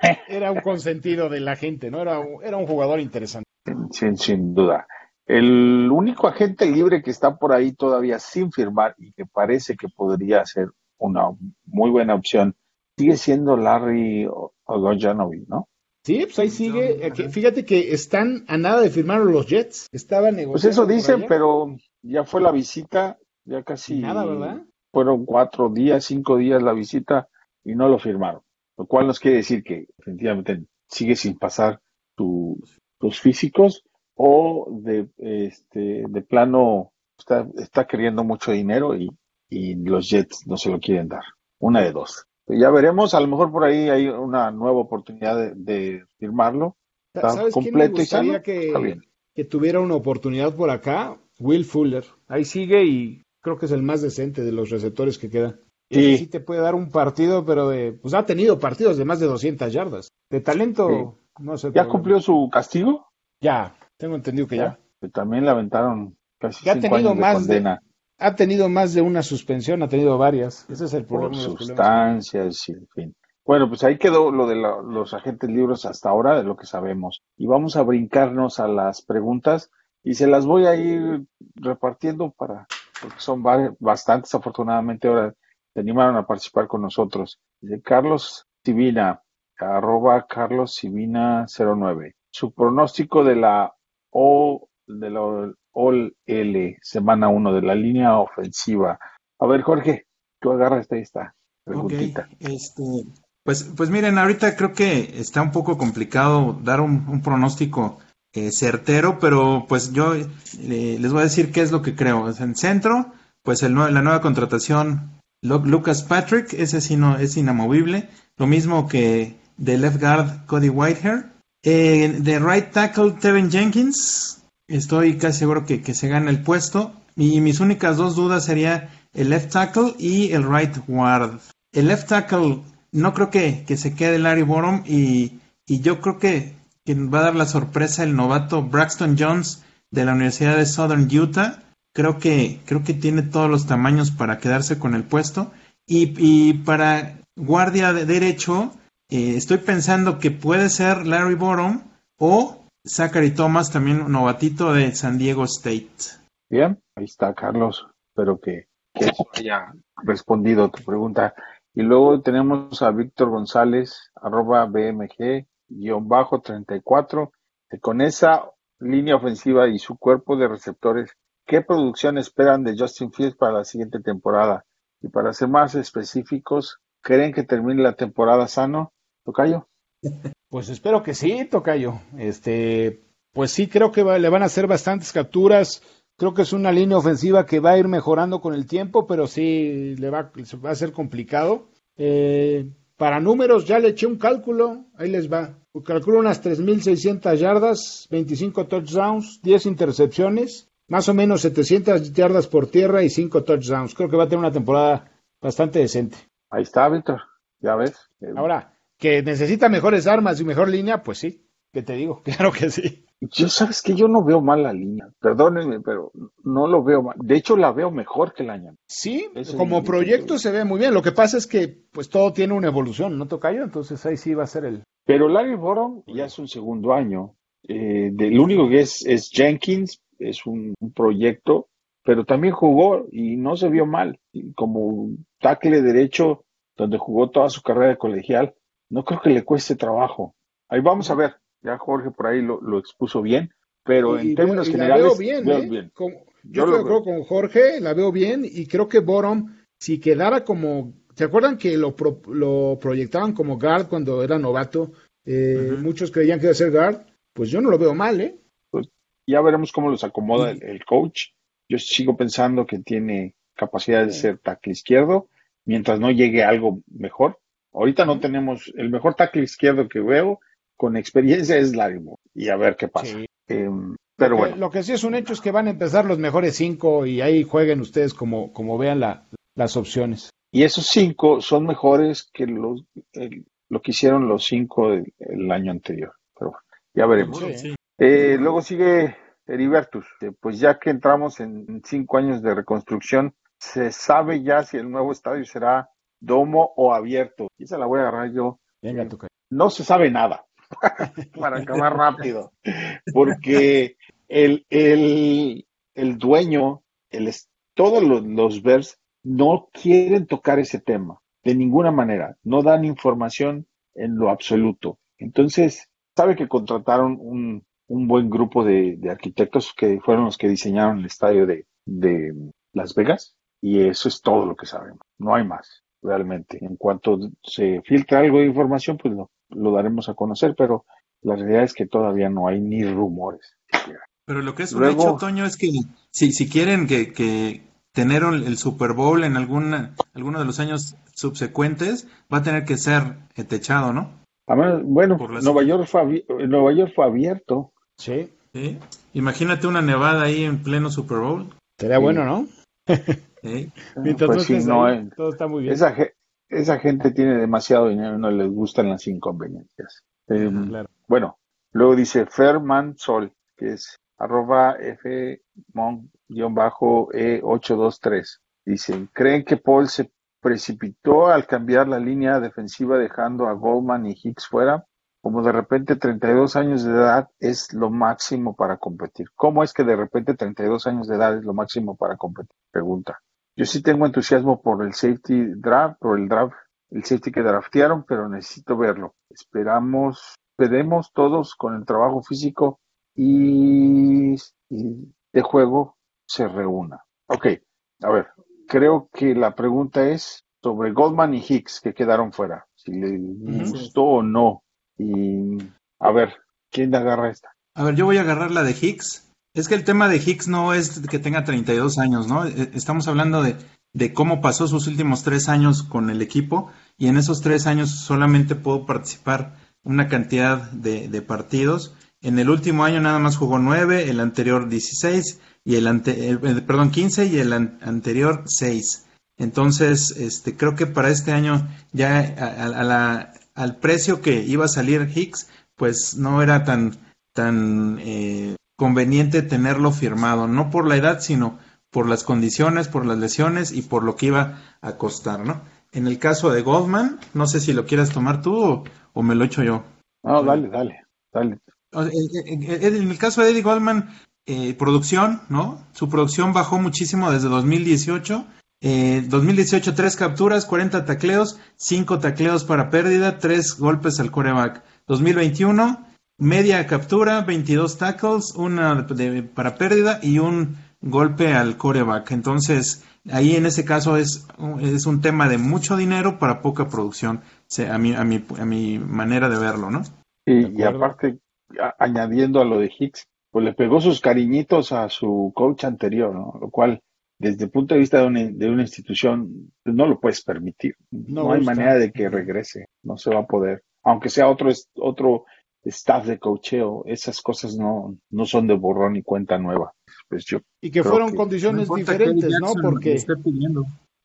[laughs] era un consentido de la gente, ¿no? Era un, era un jugador interesante. Sin, sin duda. El único agente libre que está por ahí todavía sin firmar y que parece que podría ser una muy buena opción sigue siendo Larry Ogojanovi, ¿no? Sí, pues ahí sigue. Eh, que- Fíjate que están a nada de firmar los Jets. Estaban negociando. Pues eso dicen, pero ya fue la visita, ya casi Nada, ¿verdad? fueron cuatro días, cinco días la visita y no lo firmaron. Lo cual nos quiere decir que definitivamente sigue sin pasar tu- tus físicos o de, este, de plano está, está queriendo mucho dinero y, y los Jets no se lo quieren dar. Una de dos. Ya veremos, a lo mejor por ahí hay una nueva oportunidad de, de firmarlo. Está ¿Sabes quién me completo y sano. gustaría bien. que, que tuviera una oportunidad por acá? Will Fuller. Ahí sigue y creo que es el más decente de los receptores que queda. Sí. Sí te puede dar un partido, pero de, pues ha tenido partidos de más de 200 yardas. De talento, no sé. ¿Ya cumplió su castigo? Ya, tengo entendido que ya. También le aventaron casi ha cinco tenido años más de de- condena. Ha tenido más de una suspensión, ha tenido varias. Ese es el por problema. problemas. sustancias y en fin. Bueno, pues ahí quedó lo de la- los agentes libres hasta ahora, de lo que sabemos. Y vamos a brincarnos a las preguntas y se las voy a ir repartiendo para, porque son bastantes, afortunadamente ahora se animaron a participar con nosotros. Dice Carlos Sibina, arroba Carlos Sibina 09. Su pronóstico de la O, de la All L, semana 1 de la línea ofensiva. A ver, Jorge, tú agarras esta preguntita. este, pues, pues miren, ahorita creo que está un poco complicado dar un, un pronóstico eh, certero, pero pues yo eh, les voy a decir qué es lo que creo. En centro, pues el la nueva contratación, Lu- Lucas Patrick, ese sí no es inamovible. Lo mismo que de left guard Cody Whitehair. Eh, de right tackle Tevin Jenkins, estoy casi seguro que, que se gana el puesto. Y mis únicas dos dudas sería el left tackle y el right guard. El left tackle no creo que, que se quede Larry Borom y, y yo creo que, que va a dar la sorpresa el novato Braxton Jones de la Universidad de Southern Utah. Creo que, creo que tiene todos los tamaños para quedarse con el puesto. Y, y para guardia de derecho, eh, estoy pensando que puede ser Larry Borom o Zachary Thomas, también un novatito de San Diego State. Bien, ahí está Carlos. Espero que, que eso haya respondido a tu pregunta. Y luego tenemos a Víctor González, arroba BMG, guion bajo 34. que Con esa línea ofensiva y su cuerpo de receptores, ¿qué producción esperan de Justin Fields para la siguiente temporada? Y para ser más específicos, ¿creen que termine la temporada sano? Tocayo. [laughs] Pues espero que sí, Tocayo. Este, pues sí, creo que va- le van a hacer bastantes capturas. Creo que es una línea ofensiva que va a ir mejorando con el tiempo, pero sí le va, va a ser complicado. Eh, para números, ya le eché un cálculo, ahí les va. Calculo unas 3.600 yardas, 25 touchdowns, 10 intercepciones, más o menos 700 yardas por tierra y 5 touchdowns. Creo que va a tener una temporada bastante decente. Ahí está, Víctor. Ya ves. Ahora, que necesita mejores armas y mejor línea, pues sí, que te digo, [laughs] claro que sí. Yo sabes que yo no veo mal la línea, perdónenme, pero no lo veo mal. De hecho, la veo mejor que el año. Sí, Eso como proyecto se ve muy bien. Lo que pasa es que pues todo tiene una evolución, ¿no, Tocayo? Entonces ahí sí va a ser el... Pero Larry Borom ya es un segundo año. Eh, de- lo único que es, es Jenkins, es un, un proyecto, pero también jugó y no se vio mal. Como tackle derecho, donde jugó toda su carrera colegial, no creo que le cueste trabajo. Ahí vamos a ver. Ya Jorge por ahí lo, lo expuso bien, pero y- en términos y la generales, veo bien, veo ¿eh? bien. Como- Yo yo lo veo. con Jorge, la veo bien y creo que Borom, si quedara como... ¿Se acuerdan que lo, pro- lo proyectaban como guard cuando era novato? Eh. Muchos creían que iba a ser guard. Pues yo no lo veo mal, ¿eh? Ya veremos cómo los acomoda el, el coach. Yo sigo pensando que tiene capacidad de ser tackle izquierdo mientras no llegue algo mejor. Ahorita no tenemos el mejor tackle izquierdo que veo con experiencia es Larry Moore. y a ver qué pasa. Sí. Em, pero Lo que- bueno, Lo que sí es un hecho es que van a empezar los mejores cinco y ahí jueguen ustedes como, como vean la- las opciones. y esos cinco son mejores que los el- lo que hicieron los cinco del el año anterior. Pero bueno, ya veremos. Sí. Sí. Eh, luego sigue Heribertus. Pues ya que entramos en cinco años de reconstrucción, se sabe ya si el nuevo estadio será domo o abierto. Y esa la voy a agarrar yo. Venga, toca. No se sabe nada. [laughs] Para acabar rápido. Porque el, el, el dueño, el, todos los, los Bears no quieren tocar ese tema de ninguna manera. No dan información en lo absoluto. Entonces, sabe que contrataron un, un buen grupo de, de arquitectos que fueron los que diseñaron el estadio de, de Las Vegas y eso es todo lo que sabemos. No hay más, realmente. En cuanto se filtra algo de información, pues lo, lo daremos a conocer, pero la realidad es que todavía no hay ni rumores. Pero lo que es un Luego- hecho, Toño, es que si, si quieren que, que tener el, Super Bowl en alguna, alguno de los años subsecuentes, va a tener que ser eh, techado, ¿no? A menos- bueno, Por Nueva York fue abi- Nueva York fue abierto. Sí, ¿Sí? Imagínate una nevada ahí en pleno Super Bowl. sería Sí. bueno, ¿no? [laughs] ¿sí? Mientras Pues no sí, estés no, ahí, eh. todo está muy bien. Esa, ge- esa gente tiene demasiado dinero y no les gustan las inconveniencias. Eh, Claro. Bueno, luego dice Ferman Sol, que es arroba fmon-e823. Dicen, ¿creen que Paul se precipitó al cambiar la línea defensiva dejando a Goldman y Hicks fuera? Como de repente 32 años de edad es lo máximo para competir. ¿Cómo es que de repente 32 años de edad es lo máximo para competir? Pregunta. Yo sí tengo entusiasmo por el safety draft, por el draft, el safety que draftearon, pero necesito verlo. Esperamos, esperemos todos con el trabajo físico y, y de juego se reúna. Ok, a ver, creo que la pregunta es sobre Goldman y Hicks que quedaron fuera, si le gustó o no. Y a ver, ¿quién agarra esta? A ver, yo voy a agarrar la de Hicks. Es que el tema de Hicks no es que tenga 32 años, ¿no? Eh, Estamos hablando de, cómo pasó sus últimos tres años con el equipo y en esos tres años solamente pudo participar una cantidad de, partidos. En el último año nada más jugó nueve, el anterior 16 y el ante, perdón 15 y el an- anterior 6. Entonces, este, creo que para este año ya al precio que iba a salir Hicks, pues no era tan tan eh, conveniente tenerlo firmado, no por la edad, sino por las condiciones, por las lesiones y por lo que iba a costar, ¿no? En el caso de Goldman, no sé si lo quieras tomar tú o, o me lo echo yo. No, dale, dale, dale. O sea, En en- en el caso de Eddie Goldman, eh, producción, ¿no? Su producción bajó muchísimo desde 2018. Eh, 2018, tres capturas, 40 tacleos, 5 tacleos para pérdida, 3 golpes al coreback. 2021, media captura, 22 tackles, una de- para pérdida y un golpe al coreback. Entonces, ahí en ese caso es, es un tema de mucho dinero para poca producción, se- a mi, a mi, a mi manera de verlo, ¿no? Y, y aparte, a- añadiendo a lo de Hicks, pues le pegó sus cariñitos a su coach anterior, ¿no? Lo cual, desde el punto de vista de una, de una institución, no lo puedes permitir. No No, hay manera de que regrese, no se va a poder. Aunque sea otro, es- otro staff de coacheo, esas cosas no, no son de borrón y cuenta nueva. Pues yo, Y que fueron que- condiciones diferentes, ¿no? Porque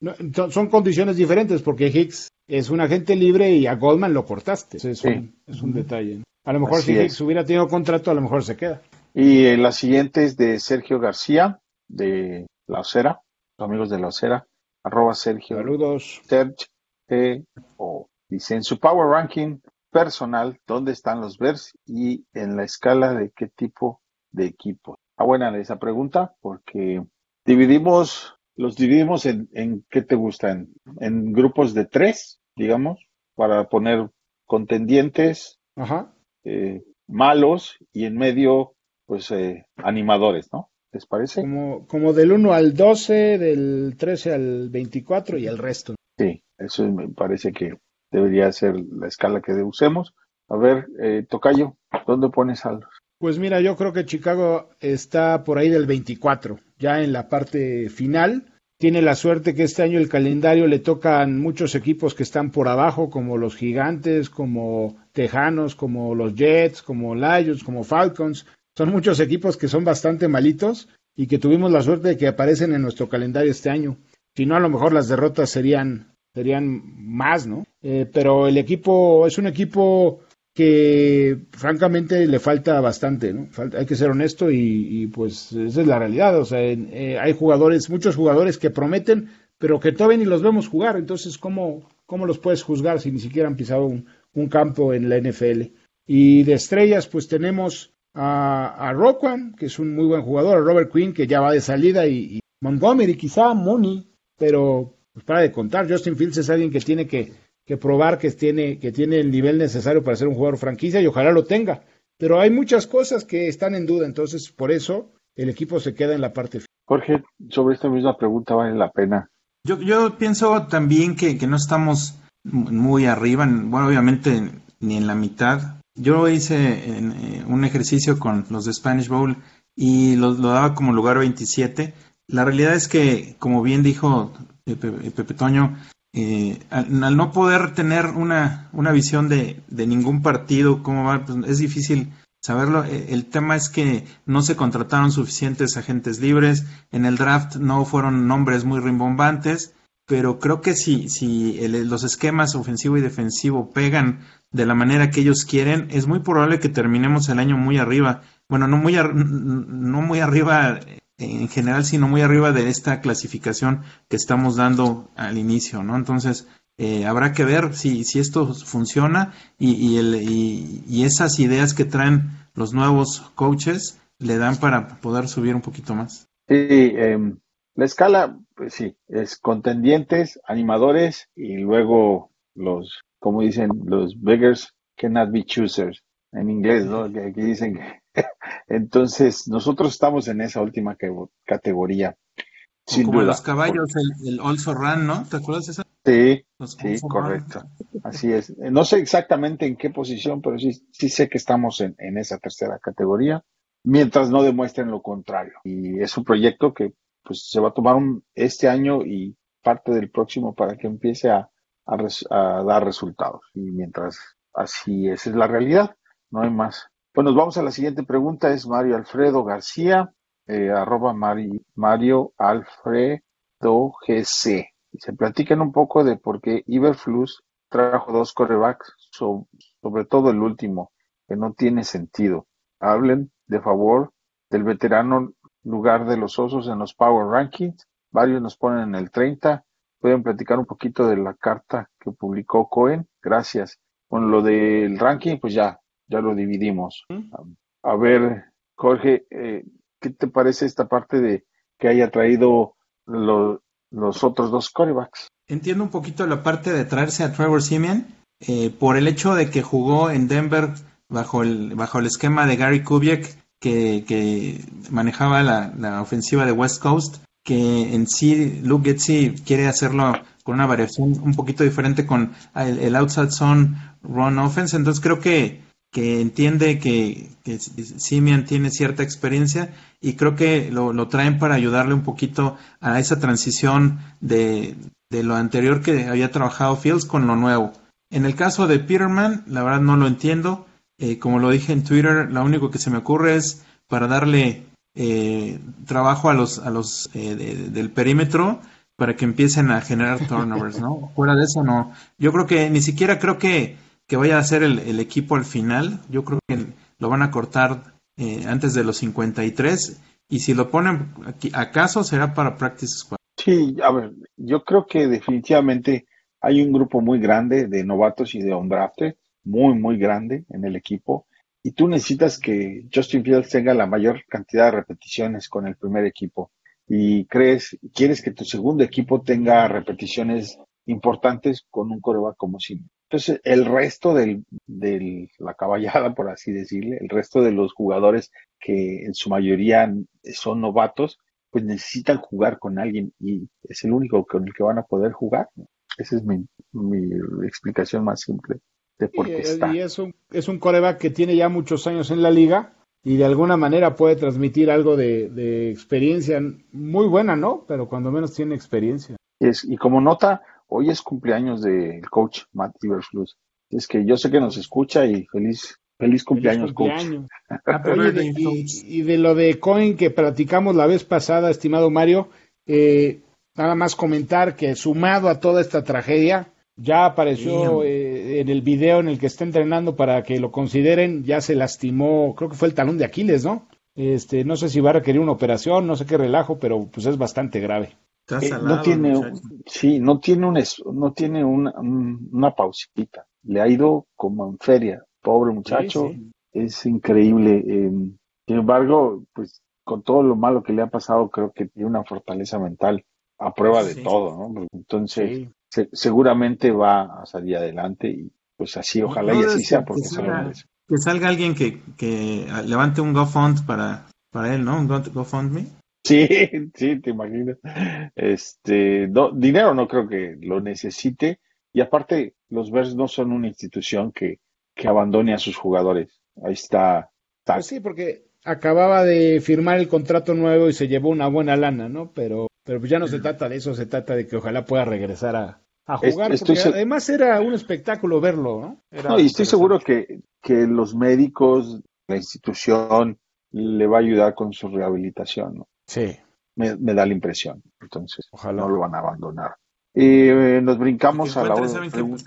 no, son- condiciones diferentes, porque Hicks es un agente libre y a Goldman lo cortaste. Es, un, es un detalle. ¿no? A lo mejor Así si es. Hicks hubiera tenido contrato, a lo mejor se queda. Y eh, la siguiente es de Sergio García, de La Ocera, los amigos de La Ocera, arroba Sergio Saludos. Serge T O. Dice en su Power Ranking personal, ¿dónde están los Bears y en la escala de qué tipo de equipo? Ah, buena esa pregunta, porque dividimos, los dividimos en, en ¿qué te gusta? En, en grupos de tres, digamos, para poner contendientes, Ajá. eh, malos y en medio, pues, eh, animadores, ¿no? ¿Les parece? Como, como del 1 al 12, del 13 al 24 y el resto. Sí, eso me parece que debería ser la escala que usemos. A ver, eh, Tocayo, ¿dónde pones a los? Pues mira, yo creo que Chicago está por ahí del 24, ya en la parte final. Tiene la suerte que este año el calendario le tocan muchos equipos que están por abajo, como los Gigantes, como Tejanos, como los Jets, como Lions, como Falcons. Son muchos equipos que son bastante malitos y que tuvimos la suerte de que aparecen en nuestro calendario este año. Si no, a lo mejor las derrotas serían, serían más, ¿no? Eh, pero el equipo es un equipo que francamente le falta bastante, ¿no? Hay que ser honesto y, pues esa es la realidad. O sea, eh, hay jugadores, muchos jugadores que prometen, pero que todavía ni los vemos jugar. Entonces, ¿cómo, cómo los puedes juzgar si ni siquiera han pisado un, campo en la NFL? Y de estrellas, pues tenemos a, a Roquan, que es un muy buen jugador, a Robert Quinn, que ya va de salida, y, y Montgomery, quizá Mooney, pero pues para de contar, Justin Fields es alguien que tiene que, que probar que tiene, que tiene el nivel necesario para ser un jugador franquicia y ojalá lo tenga. Pero hay muchas cosas que están en duda, entonces por eso el equipo se queda en la parte final. Jorge, sobre esta misma pregunta vale la pena. Yo, yo pienso también que, que no estamos muy arriba, bueno, obviamente ni en la mitad. Yo hice en, eh, un ejercicio con los de Spanish Bowl y lo, lo, daba como lugar 27. La realidad es que, como bien dijo Pepe, Pepe Toño, eh, al, no poder tener una, una visión de, de, ningún partido, cómo va, pues es difícil saberlo. Eh, el tema es que no se contrataron suficientes agentes libres, en el draft no fueron nombres muy rimbombantes, pero creo que si, si el, los esquemas ofensivo y defensivo pegan de la manera que ellos quieren, es muy probable que terminemos el año muy arriba. Bueno, no muy, ar no muy arriba en general, sino muy arriba de esta clasificación que estamos dando al inicio, ¿no? Entonces, eh, habrá que ver si, si esto funciona y, y, el, y, y, esas ideas que traen los nuevos coaches le dan para poder subir un poquito más. Sí, eh, la escala, pues sí, es contendientes, animadores y luego los, como dicen, los beggars cannot be choosers en inglés, ¿no? Aquí dicen que [laughs] entonces, nosotros estamos en esa última categoría. Sin como duda. los caballos, el, el, Also Run, ¿no? ¿Te acuerdas de eso? Sí, los sí, correcto. Run. Así es. No sé exactamente en qué posición, pero sí, sí sé que estamos en, en, esa tercera categoría, mientras no demuestren lo contrario. Y es un proyecto que pues se va a tomar un, este año y parte del próximo para que empiece a, a, res, a dar resultados. Y mientras así esa es la realidad, no hay más. Pues nos vamos a la siguiente pregunta, es Mario Alfredo García, eh, arroba Mari, Mario Alfredo GC. Se platican un poco de por qué Iberflus trajo dos corebacks, so, sobre todo el último, que no tiene sentido. Hablen, de favor, del veterano lugar de los osos en los Power Rankings. Varios nos ponen en el 30. Pueden platicar un poquito de la carta que publicó Cohen. Gracias. Con lo del ranking, pues ya, ya lo dividimos. A ver, Jorge, eh, ¿qué te parece esta parte de que haya traído lo, los otros dos corebacks? Entiendo un poquito la parte de traerse a Trevor Simeon eh, por el hecho de que jugó en Denver bajo el, bajo el esquema de Gary Kubiak que, que manejaba la, la, ofensiva de West Coast, que en sí Luke Getzi quiere hacerlo con una variación un poquito diferente con el, el outside zone run offense, entonces creo que que entiende que, que Simian tiene cierta experiencia y creo que lo, traen para ayudarle un poquito a esa transición de, de, lo anterior que había trabajado Fields con lo nuevo. En el caso de Peterman, la verdad no lo entiendo. Eh, como lo dije en Twitter, lo único que se me ocurre es para darle eh, trabajo a los, a los eh, de, del perímetro para que empiecen a generar turnovers, ¿no? Fuera de eso, no. Yo creo que ni siquiera creo que que vaya a ser el, equipo al final. Yo creo que lo van a cortar eh, antes de los 53 y si lo ponen aquí, acaso será para Practice Squad. Sí, a ver, yo creo que definitivamente hay un grupo muy grande de novatos y de undrafted, muy, muy grande en el equipo. Y tú necesitas que Justin Fields tenga la mayor cantidad de repeticiones con el primer equipo. Y crees, quieres que tu segundo equipo tenga repeticiones importantes con un coreback como Sim. Entonces, el resto de del, la caballada, por así decirle, el resto de los jugadores que en su mayoría son novatos, pues necesitan jugar con alguien y es el único con el que van a poder jugar. Esa es mi, mi explicación más simple de por qué y, está. Y es un, es un coreback que tiene ya muchos años en la liga y de alguna manera puede transmitir algo de, de experiencia muy buena, ¿no? Pero cuando menos tiene experiencia. Es, y como nota, hoy es cumpleaños del coach Matt Iberflus. Es que yo sé que nos escucha y feliz, feliz cumpleaños, feliz cumpleaños. coach. Oye, de, y, y, de lo de Coin que platicamos la vez pasada, estimado Mario, eh, nada más comentar que sumado a toda esta tragedia, ya apareció eh, en el video en el que está entrenando para que lo consideren, ya se lastimó, creo que fue el talón de Aquiles, ¿no? Este, no sé si va a requerir una operación, no sé qué relajo, pero pues es bastante grave. Eh, no tiene, sí, no tiene un, no tiene una, una pausita. Le ha ido como en feria, pobre muchacho, es increíble. Em, sin embargo, pues con todo lo malo que le ha pasado, creo que tiene una fortaleza mental a prueba de todo, ¿no? Entonces, seguramente va a salir adelante y pues así, ojalá y así sea, porque se lo merece. Que salga alguien que, que levante un GoFund para, para él, ¿no? Un GoFundMe. Sí, [laughs] sí, te imaginas. Este, dinero no creo que lo necesite. Y aparte, los Bears no son una institución que, que abandone a sus jugadores. Ahí está. Pues sí, porque acababa de firmar el contrato nuevo y se llevó una buena lana, ¿no? Pero, pero pues ya no se trata de eso, se trata de que ojalá pueda regresar a, a jugar. porque además era un espectáculo verlo, ¿no? no, y estoy seguro que, que los médicos, la institución, le va a ayudar con su rehabilitación, ¿no? Sí. Me, da la impresión. Entonces, ojalá no lo van a abandonar. Y eh, nos brincamos a la otra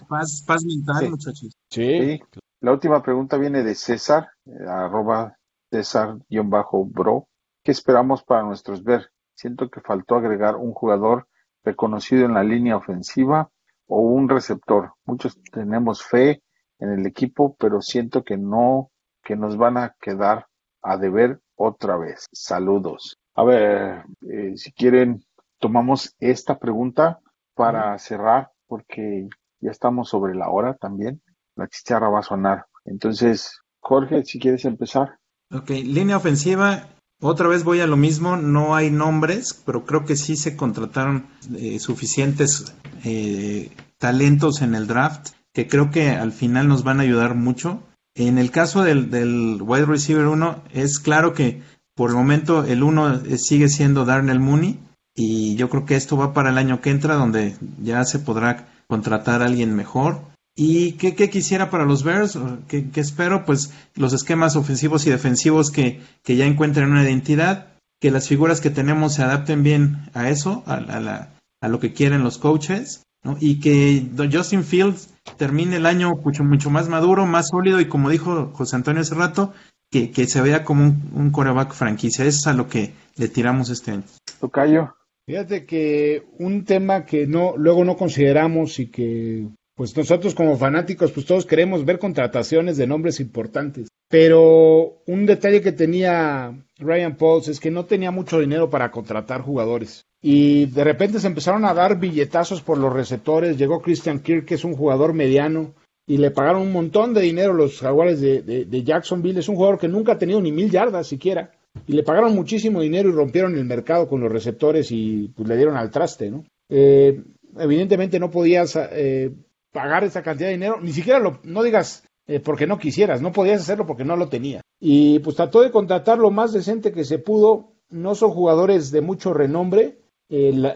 Paz, paz mental, muchachos. Sí. La última pregunta viene de César, eh, arroba César-bro. ¿Qué esperamos para nuestros ver? Siento que faltó agregar un jugador reconocido en la línea ofensiva o un receptor. Muchos tenemos fe en el equipo, pero siento que no, que nos van a quedar a deber otra vez. Saludos. A ver, eh, si quieren, tomamos esta pregunta para cerrar, porque ya estamos sobre la hora también. La chicharra va a sonar. Entonces, Jorge, si quieres empezar. Ok, línea ofensiva. Otra vez voy a lo mismo, no hay nombres, pero creo que sí se contrataron eh, suficientes eh, talentos en el draft que creo que al final nos van a ayudar mucho. En el caso del, del wide receiver 1, es claro que por el momento el 1 sigue siendo Darnell Mooney y yo creo que esto va para el año que entra donde ya se podrá contratar a alguien mejor. ¿Y qué, quisiera para los Bears? ¿Qué, espero? Pues los esquemas ofensivos y defensivos que, que, ya encuentren una identidad, que las figuras que tenemos se adapten bien a eso, a, la, a lo que quieren los coaches, ¿no? y que Justin Fields termine el año mucho, mucho más maduro, más sólido y como dijo José Antonio hace rato, que, que se vea como un, un coreback franquicia. Eso es a lo que le tiramos este año. Tocayo. Fíjate que un tema que no luego no consideramos y que pues nosotros como fanáticos, pues todos queremos ver contrataciones de nombres importantes. Pero un detalle que tenía Ryan Pauls es que no tenía mucho dinero para contratar jugadores. Y de repente se empezaron a dar billetazos por los receptores. Llegó Christian Kirk, que es un jugador mediano, y le pagaron un montón de dinero los jaguares de, de, Jacksonville. Es un jugador que nunca ha tenido ni mil yardas siquiera. Y le pagaron muchísimo dinero y rompieron el mercado con los receptores y pues, le dieron al traste, ¿no? Eh, evidentemente no podías eh, pagar esa cantidad de dinero, ni siquiera lo, no digas eh, porque no quisieras, no podías hacerlo porque no lo tenía. Y pues trató de contratar lo más decente que se pudo, no son jugadores de mucho renombre,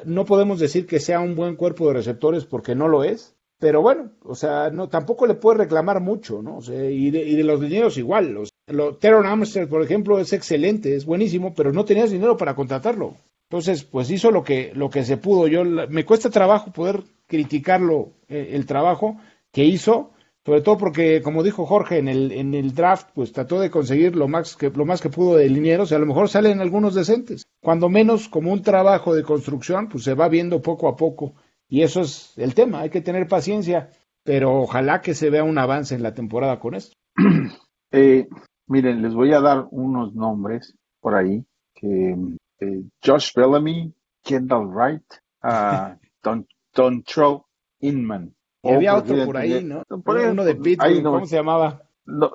no podemos decir que sea un buen cuerpo de receptores porque no lo es, pero bueno, o sea, no, tampoco le puede reclamar mucho, ¿no? y, de, los dineros igual, los, lo, Teron Amster, por ejemplo, es excelente, es buenísimo, pero no tenías dinero para contratarlo. Entonces, pues hizo lo que, lo que se pudo. Yo me cuesta trabajo poder criticarlo eh, el trabajo que hizo, sobre todo porque, como dijo Jorge, en el, en el draft, pues trató de conseguir lo más que, lo más que pudo de linieros, y a lo mejor salen algunos decentes. Cuando menos, como un trabajo de construcción, pues se va viendo poco a poco. Y eso es el tema, hay que tener paciencia, pero ojalá que se vea un avance en la temporada con esto. [clears throat] Eh, miren, les voy a dar unos nombres por ahí que eh, Josh Bellamy, Kendall Wright, uh, [laughs] Don, Dontrell Inman. Y había otro por ahí, ¿no? uno de Pittsburgh, ¿cómo se llamaba?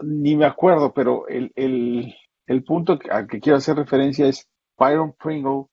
ni me acuerdo, pero el, el, el punto al que quiero hacer referencia es Byron Pringle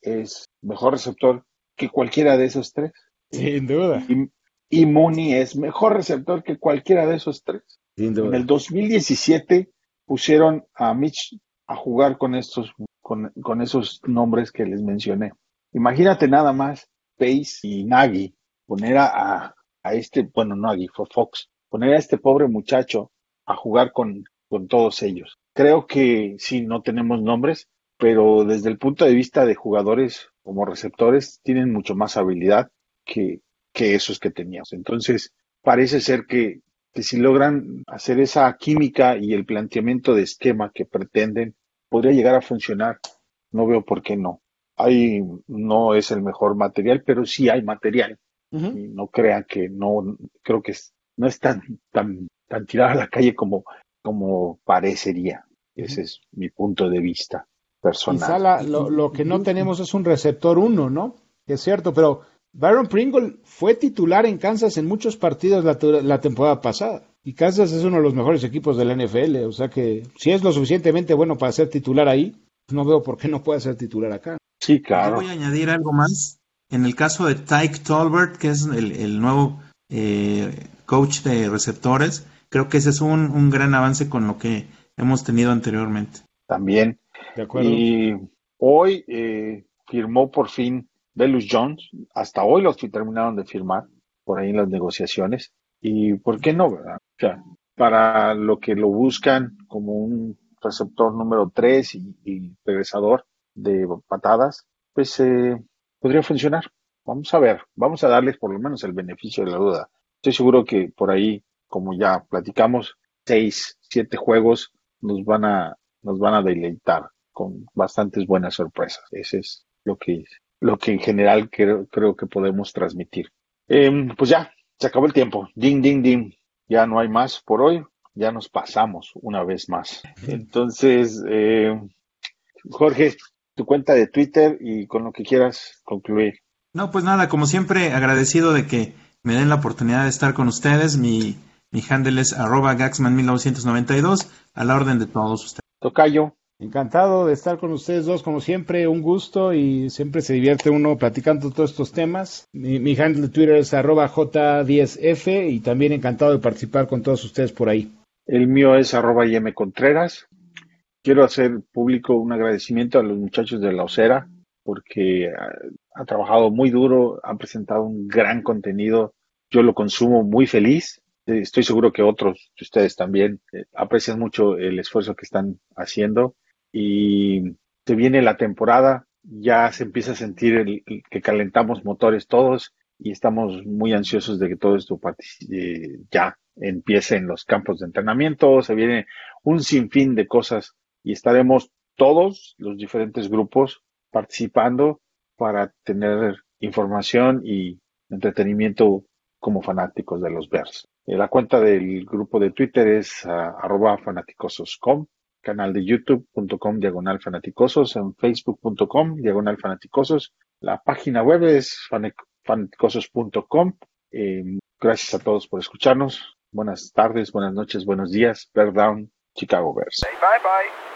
es mejor receptor que cualquiera de esos tres. Sin duda. Y, y Mooney es mejor receptor que cualquiera de esos tres. Sin duda. En el 2017 pusieron a Mitch a jugar con estos con, esos nombres que les mencioné. Imagínate nada más Pace y Nagy poner a, a, este, bueno, Nagy fue Fox, poner a este pobre muchacho a jugar con, con todos ellos. Creo que sí, no tenemos nombres, pero desde el punto de vista de jugadores como receptores, tienen mucho más habilidad que, que esos que teníamos. Entonces, parece ser que, que si logran hacer esa química y el planteamiento de esquema que pretenden, podría llegar a funcionar. No veo por qué no. Hay, no es el mejor material, pero sí hay material. Y no crean que no, creo que es- no es tan, tan, tan tirada a la calle como, como parecería. Ese es mi punto de vista personal. Quizá la- lo, lo que no tenemos es un receptor uno, ¿no? Es cierto, pero Byron Pringle fue titular en Kansas en muchos partidos la, temporada pasada. Y Kansas es uno de los mejores equipos de la NFL. O sea que si es lo suficientemente bueno para ser titular ahí, no veo por qué no pueda ser titular acá. Sí, Yo claro. voy a añadir algo más. En el caso de Tyke Tolbert, que es el, el nuevo eh, coach de receptores, creo que ese es un, un gran avance con lo que hemos tenido anteriormente. También. Y hoy eh, firmó por fin Velus Jones. Hasta hoy los terminaron de firmar por ahí en las negociaciones. Y por qué no, ¿verdad? Para lo que lo buscan como un receptor número 3 y, y regresador de patadas, pues eh, podría funcionar. Vamos a ver, vamos a darles por lo menos el beneficio de la duda. Estoy seguro que por ahí, como ya platicamos, seis, siete juegos nos van a, nos van a deleitar con bastantes buenas sorpresas. Ese es lo que, lo que en general creo, creo que podemos transmitir. Em, pues ya, se acabó el tiempo. Ding, ding, ding. Ya no hay más por hoy. Ya nos pasamos una vez más. Entonces, eh, Jorge, tu cuenta de Twitter y con lo que quieras concluir. No, pues nada, como siempre, agradecido de que me den la oportunidad de estar con ustedes. Mi, mi handle es arroba gaxman1992, a la orden de todos ustedes. Tocayo, Encantado de estar con ustedes dos, como siempre, un gusto y siempre se divierte uno platicando todos estos temas. Mi, handle de Twitter es arroba J10F y también encantado de participar con todos ustedes por ahí. el mío es arroba IM Contreras. Quiero hacer público un agradecimiento a los muchachos de la Osera porque ha, ha trabajado muy duro, han presentado un gran contenido. Yo lo consumo muy feliz. Eh, Estoy seguro que otros de ustedes también eh, aprecian mucho el esfuerzo que están haciendo y se viene la temporada, ya se empieza a sentir el- que calentamos motores todos y estamos muy ansiosos de que todo esto eh, ya empiece en los campos de entrenamiento, se viene un sinfín de cosas y estaremos todos los diferentes grupos participando para tener información y entretenimiento como fanáticos de los Bears. Eh, La cuenta del grupo de Twitter es ah, arroba fanaticosos.com, canal de youtube.com diagonal fanaticosos, en facebook.com diagonal fanaticosos. La página web es fanaticosos.com. Eh, gracias a todos por escucharnos. Buenas tardes, buenas noches, buenos días. Bear Down, Chicago Bears. Bye bye.